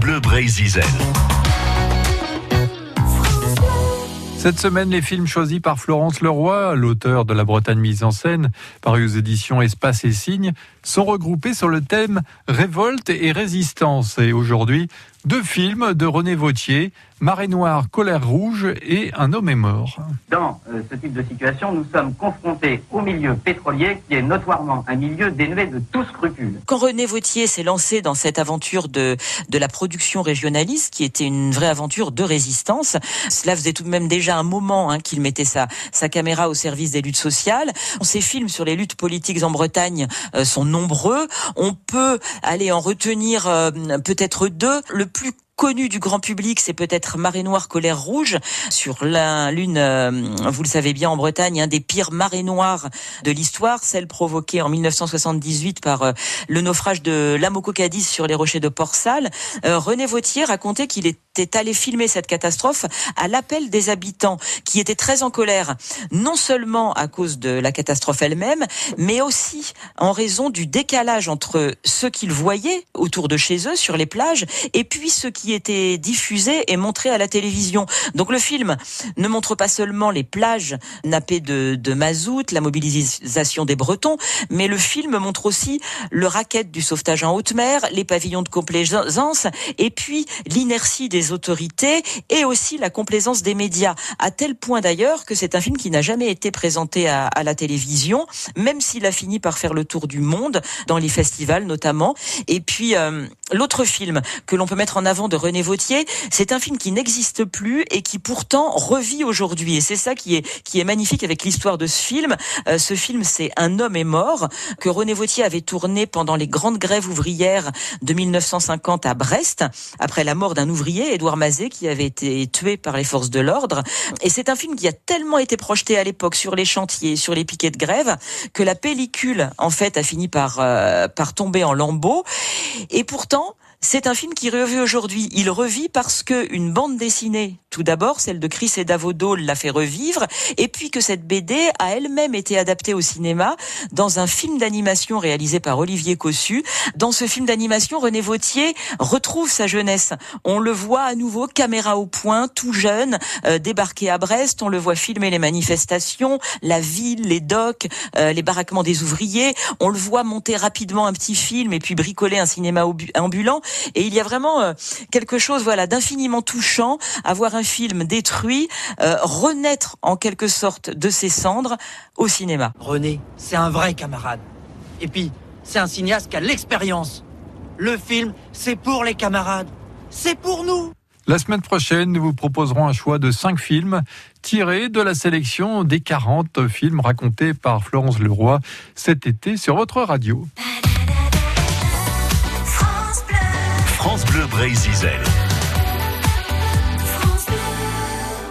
Bleu. Cette semaine, les films choisis par Florence Leroy, l'auteur de La Bretagne mise en scène, paru aux éditions Espace et Signes, sont regroupés sur le thème Révolte et résistance. Et aujourd'hui, deux films de René Vautier, Marée Noire, Colère Rouge et Un homme est mort. Dans euh, ce type de situation, nous sommes confrontés au milieu pétrolier qui est notoirement un milieu dénué de tout scrupule. Quand René Vautier s'est lancé dans cette aventure de, de la production régionaliste, qui était une vraie aventure de résistance, cela faisait tout de même déjà un moment hein, qu'il mettait sa, sa caméra au service des luttes sociales. Ces films sur les luttes politiques en Bretagne euh, sont nombreux. On peut aller en retenir euh, peut-être deux. Le plus connu du grand public, c'est peut-être Marée Noire, Colère Rouge, sur l'une, euh, vous le savez bien, en Bretagne, un des pires marées noires de l'histoire, celle provoquée en 1978 par euh, le naufrage de l'Amoco Cadiz sur les rochers de Port-Salle. Euh, René Vautier racontait qu'il était allé filmer cette catastrophe à l'appel des habitants, qui étaient très en colère, non seulement à cause de la catastrophe elle-même, mais aussi en raison du décalage entre ce qu'ils voyaient autour de chez eux, sur les plages, et puis ce qui était diffusé et montré à la télévision. Donc le film ne montre pas seulement les plages nappées de, de mazout, la mobilisation des Bretons, mais le film montre aussi le racket du sauvetage en haute mer, les pavillons de complaisance, et puis l'inertie des autorités et aussi la complaisance des médias. À tel point d'ailleurs que c'est un film qui n'a jamais été présenté à, à la télévision, même s'il a fini par faire le tour du monde, dans les festivals notamment. Et puis euh, l'autre film que l'on peut mettre en avant de René Vautier. C'est un film qui n'existe plus et qui pourtant revit aujourd'hui. Et c'est ça qui est, qui est magnifique avec l'histoire de ce film. Euh, ce film, c'est Un homme est mort, que René Vautier avait tourné pendant les grandes grèves ouvrières de 1950 à Brest, après la mort d'un ouvrier, Édouard Mazet, qui avait été tué par les forces de l'ordre. Et c'est un film qui a tellement été projeté à l'époque sur les chantiers, sur les piquets de grève, que la pellicule, en fait, a fini par, euh, par tomber en lambeaux. Et pourtant, c'est un film qui revit aujourd'hui. Il revit parce que une bande dessinée, tout d'abord, celle de Chris et Davodo l'a fait revivre, et puis que cette BD a elle-même été adaptée au cinéma dans un film d'animation réalisé par Olivier Cossu. Dans ce film d'animation, René Vautier retrouve sa jeunesse. On le voit à nouveau, caméra au point, tout jeune, euh, débarqué à Brest. On le voit filmer les manifestations, la ville, les docks, euh, les baraquements des ouvriers. On le voit monter rapidement un petit film et puis bricoler un cinéma ambulant. Et il y a vraiment euh, quelque chose, voilà, d'infiniment touchant à voir un film détruit euh, renaître en quelque sorte de ses cendres au cinéma. René, c'est un vrai camarade. Et puis, c'est un cinéaste qui a l'expérience. Le film, c'est pour les camarades. C'est pour nous. La semaine prochaine, nous vous proposerons un choix de cinq films tirés de la sélection des 40 films racontés par Florence Leroy cet été sur votre radio. France Bleu Brésil.